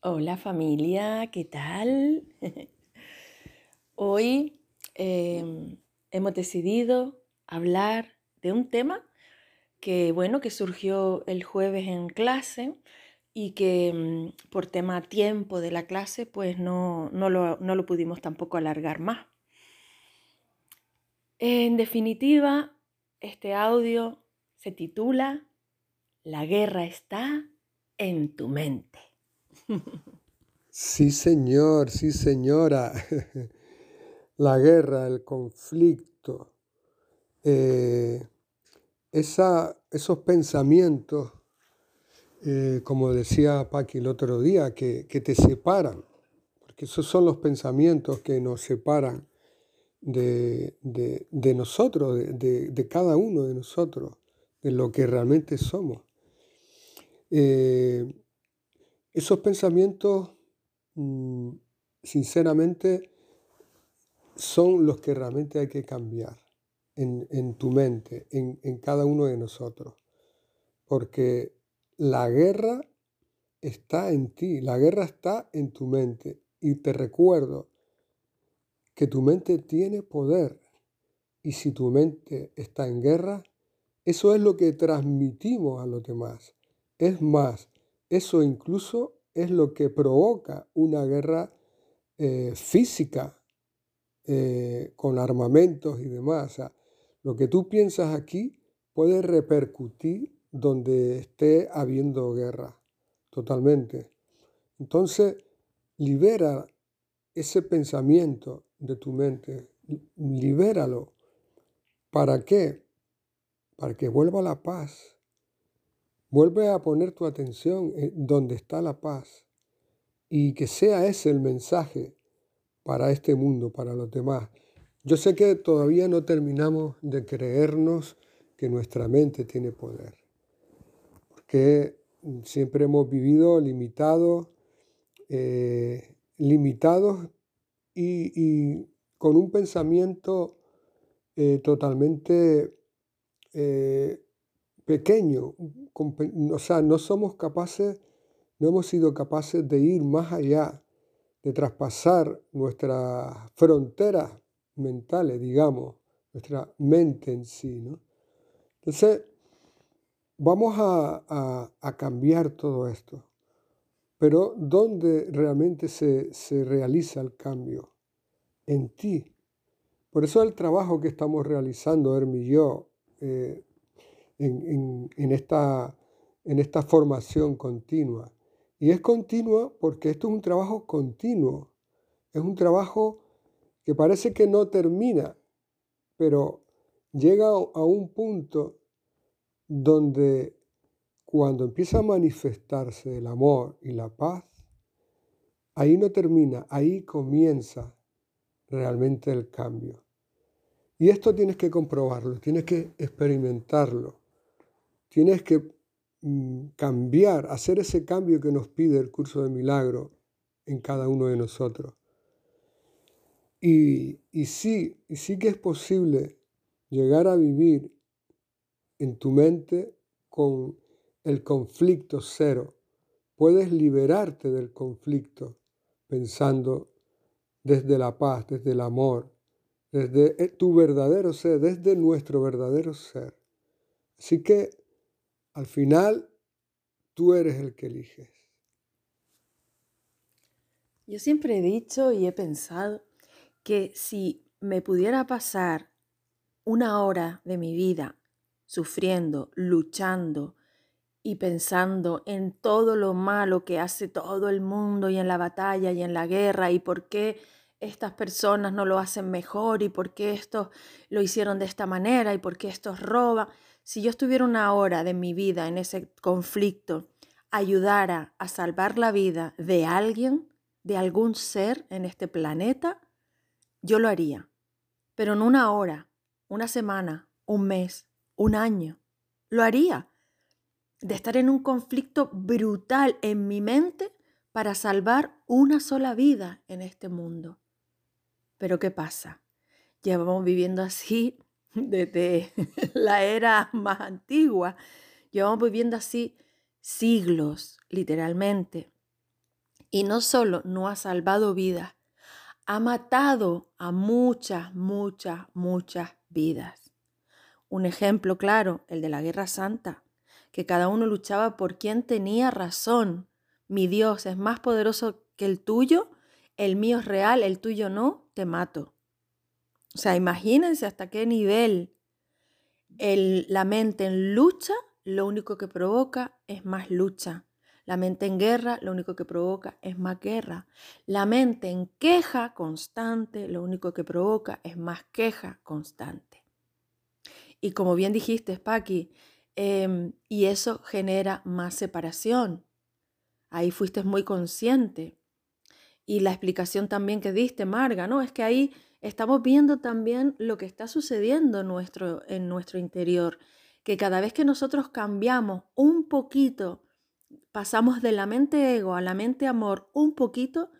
Hola familia, ¿qué tal? Hoy em, hemos decidido hablar de un tema que, bueno, que surgió el jueves en clase y que mm, por tema tiempo de la clase, pues no, no, lo, no lo pudimos tampoco alargar más. En definitiva, este audio se titula La guerra está en tu mente. Sí, señor, sí, señora. La guerra, el conflicto, eh, esos pensamientos, eh, como decía Paqui el otro día, que, te separan, porque esos son los pensamientos que nos separan de, nosotros, de, cada uno de nosotros, de lo que realmente somos. Eh, esos pensamientos, mm, sinceramente, son los que realmente hay que cambiar en, tu mente, en, en cada uno de nosotros. Porque la guerra está en ti, la guerra está en tu mente. Y te recuerdo que tu mente tiene poder. Y si tu mente está en guerra, eso es lo que transmitimos a los demás. Es más, eso incluso es lo que provoca una guerra eh, física eh, con armamentos y demás. lo que tú piensas aquí puede repercutir donde esté habiendo guerra, totalmente. Entonces, libera ese pensamiento de tu mente, libéralo. ¿Para qué? Para que vuelva la paz Vuelve a poner tu atención en donde está la paz y que sea ese el mensaje para este mundo, para los demás. Yo sé que todavía no terminamos de creernos que nuestra mente tiene poder, porque siempre hemos vivido limitados, eh, limitados y, con un pensamiento eh, totalmente eh, pequeño, o sea, no somos capaces, no hemos sido capaces de ir más allá, de traspasar nuestras fronteras mentales, digamos, nuestra mente en sí, ¿no? Entonces, vamos a, cambiar todo esto. Pero ¿dónde realmente se, realiza el cambio? En ti. Por eso el trabajo que estamos realizando, Hermi y yo, eh, en, esta, esta formación continua. Y es continua porque esto es un trabajo continuo. Es un trabajo que parece que no termina, pero llega a un punto donde cuando empieza a manifestarse el amor y la paz, ahí no termina, ahí comienza realmente el cambio. Y esto tienes que comprobarlo, tienes que experimentarlo. Tienes que mm, cambiar, hacer ese cambio que nos pide el curso de milagro en cada uno de nosotros. Y, sí, y sí que es posible llegar a vivir en tu mente con el conflicto cero. Puedes liberarte del conflicto pensando desde la paz, desde el amor, desde eh, tu verdadero ser, desde nuestro verdadero ser. Así que al final, tú eres el que eliges. Yo siempre he dicho y he pensado que si me pudiera pasar una hora de mi vida sufriendo, luchando y pensando en todo lo malo que hace todo el mundo y en la batalla y en la guerra y por qué estas personas no lo hacen mejor y por qué estos lo hicieron de esta manera y por qué estos roban, si yo estuviera una hora de mi vida en ese conflicto, ayudara a salvar la vida de alguien, de algún ser en este planeta, yo lo haría. Pero en una hora, una semana, un mes, un año, lo haría. De estar en un conflicto brutal en mi mente para salvar una sola vida en este mundo. Pero ¿qué pasa? Llevamos viviendo así desde la era más antigua. Llevamos viviendo así siglos, literalmente. Y no solo no ha salvado vidas, ha matado a muchas, muchas, muchas vidas. Un ejemplo claro, el de la Guerra Santa, que cada uno luchaba por quien tenía razón. Mi Dios es más poderoso que el tuyo, el mío es real, el tuyo no, te mato. O sea, imagínense hasta qué nivel el, la mente en lucha lo único que provoca es más lucha. La mente en guerra lo único que provoca es más guerra. La mente en queja constante lo único que provoca es más queja constante. Y como bien dijiste, Paqui, em, y eso genera más separación. Ahí fuiste muy consciente. Y la explicación también que diste, Marga, ¿no? Es que ahí estamos viendo también lo que está sucediendo en nuestro, en nuestro interior, que cada vez que nosotros cambiamos un poquito, pasamos de la mente ego a la mente amor un poquito,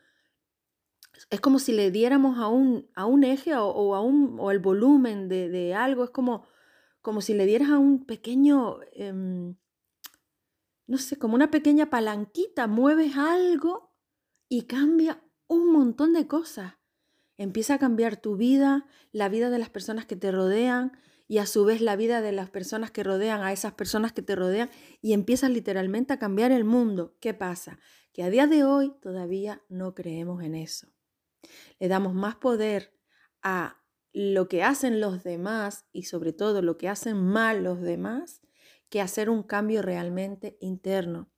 es como si le diéramos a un, a un eje o, a un, o el volumen de, algo, es como, como si le dieras a un pequeño, em, no sé, como una pequeña palanquita, mueves algo y cambia un montón de cosas. Empieza a cambiar tu vida, la vida de las personas que te rodean y a su vez la vida de las personas que rodean a esas personas que te rodean y empiezas literalmente a cambiar el mundo. ¿Qué pasa? Que a día de hoy todavía no creemos en eso. Le damos más poder a lo que hacen los demás y sobre todo lo que hacen mal los demás que hacer un cambio realmente interno,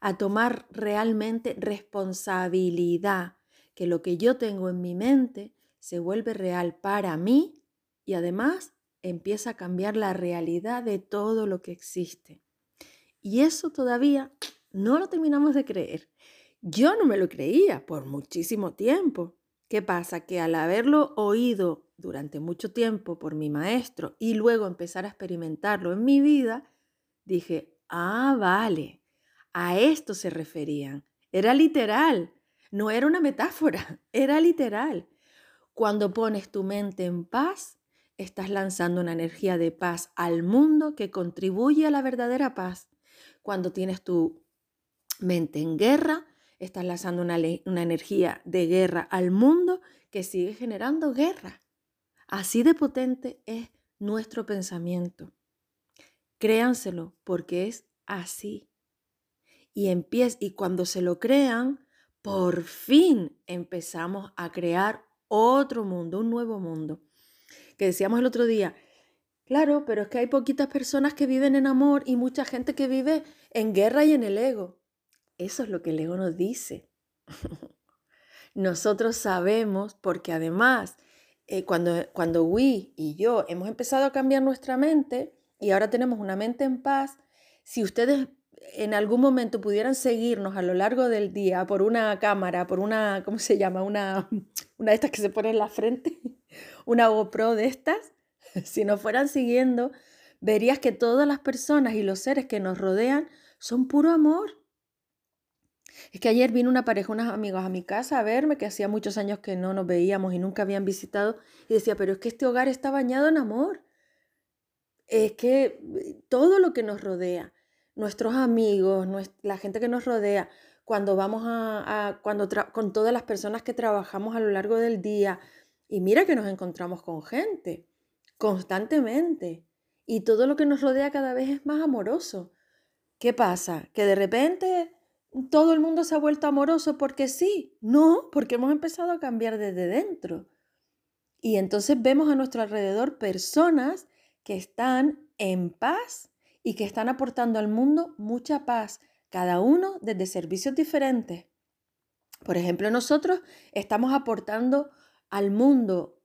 a tomar realmente responsabilidad que lo que yo tengo en mi mente se vuelve real para mí y además empieza a cambiar la realidad de todo lo que existe. Y eso todavía no lo terminamos de creer. Yo no me lo creía por muchísimo tiempo. ¿Qué pasa? Que al haberlo oído durante mucho tiempo por mi maestro y luego empezar a experimentarlo en mi vida, dije, ah, vale, a esto se referían. Era literal. No era una metáfora, era literal. Cuando pones tu mente en paz, estás lanzando una energía de paz al mundo que contribuye a la verdadera paz. Cuando tienes tu mente en guerra, estás lanzando una, energía de guerra al mundo que sigue generando guerra. Así de potente es nuestro pensamiento. Créanselo porque es así. Y, y cuando se lo crean, por fin empezamos a crear otro mundo, un nuevo mundo. Que decíamos el otro día, claro, pero es que hay poquitas personas que viven en amor y mucha gente que vive en guerra y en el ego. Eso es lo que el ego nos dice. Nosotros sabemos, porque además, eh, cuando, cuando Wii y yo hemos empezado a cambiar nuestra mente y ahora tenemos una mente en paz, si ustedes en algún momento pudieran seguirnos a lo largo del día por una cámara, por una, ¿cómo se llama? Una, una de estas que se pone en la frente, una GoPro de estas, si nos fueran siguiendo, verías que todas las personas y los seres que nos rodean son puro amor. Es que ayer vino una pareja, unos amigos a mi casa a verme, que hacía muchos años que no nos veíamos y nunca habían visitado, y decía, pero es que este hogar está bañado en amor. Es que todo lo que nos rodea, nuestros amigos, la gente que nos rodea, cuando vamos a, cuando con todas las personas que trabajamos a lo largo del día. Y mira que nos encontramos con gente constantemente. Y todo lo que nos rodea cada vez es más amoroso. ¿Qué pasa? Que de repente todo el mundo se ha vuelto amoroso porque sí. No, porque hemos empezado a cambiar desde dentro. Y entonces vemos a nuestro alrededor personas que están en paz y que están aportando al mundo mucha paz, cada uno desde servicios diferentes. Por ejemplo, nosotros estamos aportando al mundo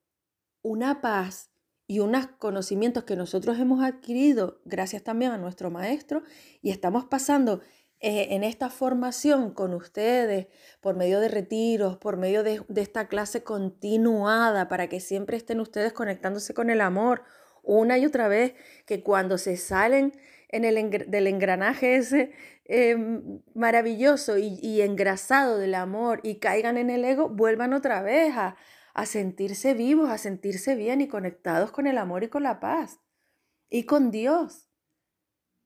una paz y unos conocimientos que nosotros hemos adquirido gracias también a nuestro maestro y estamos pasando eh, en esta formación con ustedes por medio de retiros, por medio de, de esta clase continuada para que siempre estén ustedes conectándose con el amor una y otra vez, que cuando se salen en el, del engranaje ese em, maravilloso y, engrasado del amor y caigan en el ego, vuelvan otra vez a, a sentirse vivos, a sentirse bien y conectados con el amor y con la paz y con Dios.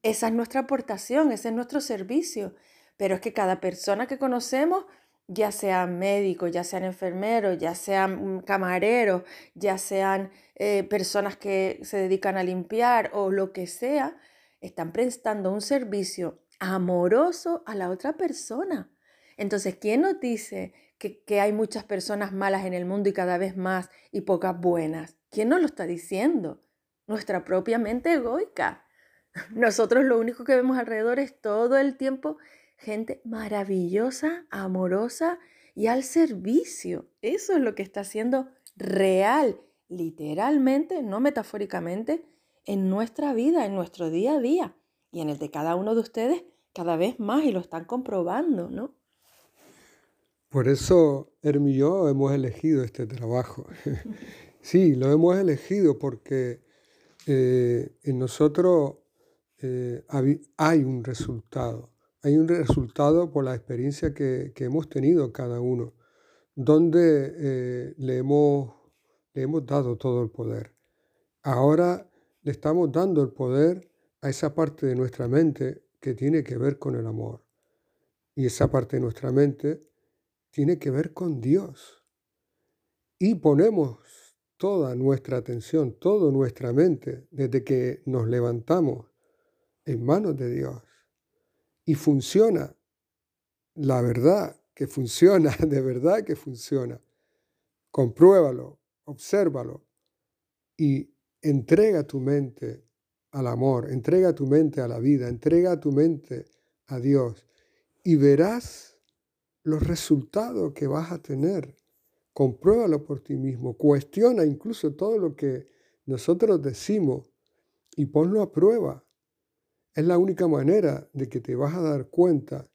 Esa es nuestra aportación, ese es nuestro servicio. Pero es que cada persona que conocemos ya sean médicos, ya sean enfermeros, ya sean camareros, ya sean eh, personas que se dedican a limpiar o lo que sea, están prestando un servicio amoroso a la otra persona. Entonces, ¿quién nos dice que, que, hay muchas personas malas en el mundo y cada vez más y pocas buenas? ¿Quién nos lo está diciendo? Nuestra propia mente egoica. Nosotros lo único que vemos alrededor es todo el tiempo gente maravillosa, amorosa y al servicio. Eso es lo que está haciendo real, literalmente, no metafóricamente, en nuestra vida, en nuestro día a día y en el de cada uno de ustedes cada vez más y lo están comprobando, ¿no? Por eso Hermi y yo hemos elegido este trabajo. sí, lo hemos elegido porque eh, en nosotros eh, hay un resultado. Hay un resultado por la experiencia que, hemos tenido cada uno, donde eh, le, hemos, le hemos dado todo el poder. Ahora le estamos dando el poder a esa parte de nuestra mente que tiene que ver con el amor. Y esa parte de nuestra mente tiene que ver con Dios. Y ponemos toda nuestra atención, toda nuestra mente, desde que nos levantamos en manos de Dios. Y funciona. La verdad que funciona, de verdad que funciona. Compruébalo, obsérvalo y entrega tu mente al amor, entrega tu mente a la vida, entrega tu mente a Dios y verás los resultados que vas a tener. Compruébalo por ti mismo, cuestiona incluso todo lo que nosotros decimos y ponlo a prueba. Es la única manera de que te vas a dar cuenta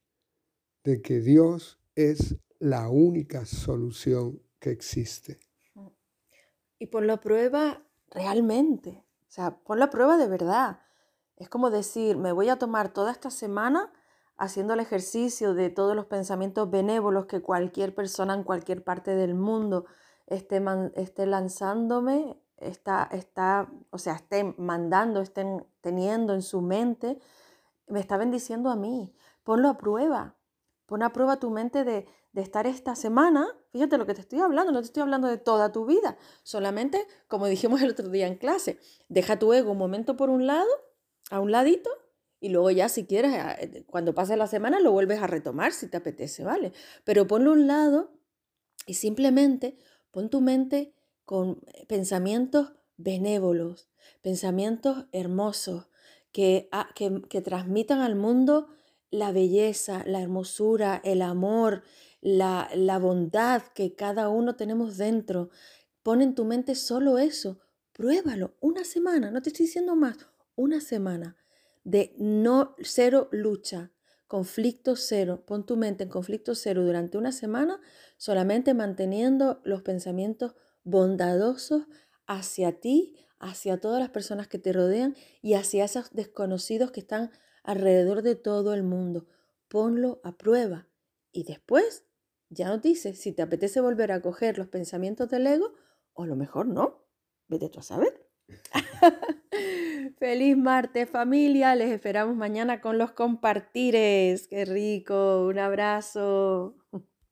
de que Dios es la única solución que existe. Y por la prueba realmente, o sea, por la prueba de verdad. Es como decir, me voy a tomar toda esta semana haciendo el ejercicio de todos los pensamientos benévolos que cualquier persona en cualquier parte del mundo esté, esté lanzándome está, está, o sea, estén mandando, estén teniendo en su mente, me está bendiciendo a mí. Ponlo a prueba. Pon a prueba tu mente de, de estar esta semana. Fíjate lo que te estoy hablando, no te estoy hablando de toda tu vida. Solamente, como dijimos el otro día en clase, deja tu ego un momento por un lado, a un ladito, y luego ya si quieres, eh, cuando pase la semana, lo vuelves a retomar si te apetece, ¿vale? Pero ponlo a un lado y simplemente pon tu mente con eh, pensamientos benévolos, pensamientos hermosos, que, ah, que, que transmitan al mundo la belleza, la hermosura, el amor, la, la, bondad que cada uno tenemos dentro. Pon en tu mente solo eso. Pruébalo una semana, no te estoy diciendo más, una semana de no cero lucha, conflicto cero. Pon tu mente en conflicto cero durante una semana, solamente manteniendo los pensamientos bondadosos hacia ti, hacia todas las personas que te rodean y hacia esos desconocidos que están alrededor de todo el mundo. Ponlo a prueba y después ya nos dices si te apetece volver a coger los pensamientos del ego o lo mejor no. Vete tú a saber. Feliz martes familia, les esperamos mañana con los compartires. Qué rico, un abrazo.